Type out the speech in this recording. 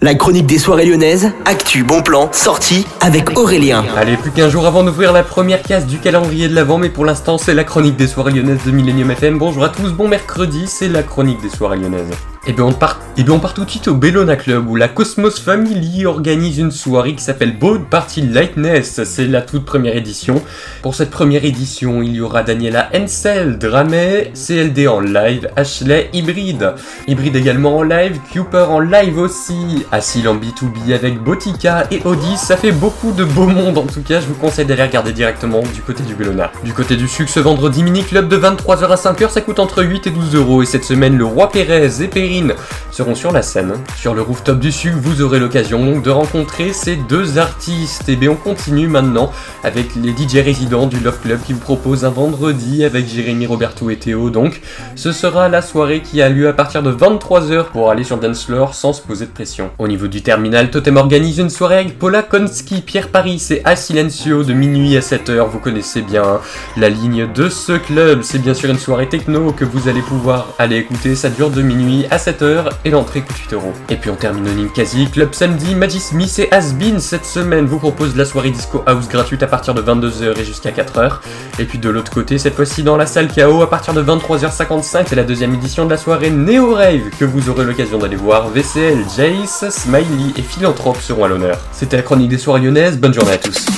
La chronique des soirées lyonnaises, actu, bon plan, sortie avec Aurélien. Allez, plus qu'un jour avant d'ouvrir la première case du calendrier de l'Avent, mais pour l'instant c'est la chronique des soirées lyonnaises de Millennium FM. Bonjour à tous, bon mercredi, c'est la chronique des soirées lyonnaises. Et eh bien on part, et eh bien on part tout de suite au Bellona Club où la Cosmos Family organise une soirée qui s'appelle Boat Party Lightness. C'est la toute première édition. Pour cette première édition, il y aura Daniela Hensel, Dramet, CLD en live, Ashley Hybride. Hybride également en live, Cooper en live aussi, Assil en B2B avec Botica et Audi. Ça fait beaucoup de beau monde en tout cas. Je vous conseille d'aller regarder directement du côté du Bellona. Du côté du sucre ce vendredi mini club de 23h à 5h, ça coûte entre 8 et 12 euros. Et cette semaine, le Roi Pérez et Seront sur la scène. Sur le rooftop du Sud, vous aurez l'occasion donc de rencontrer ces deux artistes. Et bien on continue maintenant avec les DJ résidents du Love Club qui vous proposent un vendredi avec Jérémy, Roberto et Théo. Donc ce sera la soirée qui a lieu à partir de 23h pour aller sur Dance Floor sans se poser de pression. Au niveau du terminal, Totem organise une soirée avec Paula Konski, Pierre Paris et A Silencio de minuit à 7h. Vous connaissez bien la ligne de ce club. C'est bien sûr une soirée techno que vous allez pouvoir aller écouter. Ça dure de minuit à 7h et l'entrée coûte 8 euros. Et puis on termine au Ninkasi Club samedi, Magis Smith et Asbin cette semaine vous propose la soirée Disco House gratuite à partir de 22h et jusqu'à 4h. Et puis de l'autre côté, cette fois-ci dans la salle KO à partir de 23h55, c'est la deuxième édition de la soirée Neo Rave que vous aurez l'occasion d'aller voir. VCL, Jace, Smiley et Philanthrope seront à l'honneur. C'était la chronique des soirées lyonnaises, bonne journée à tous.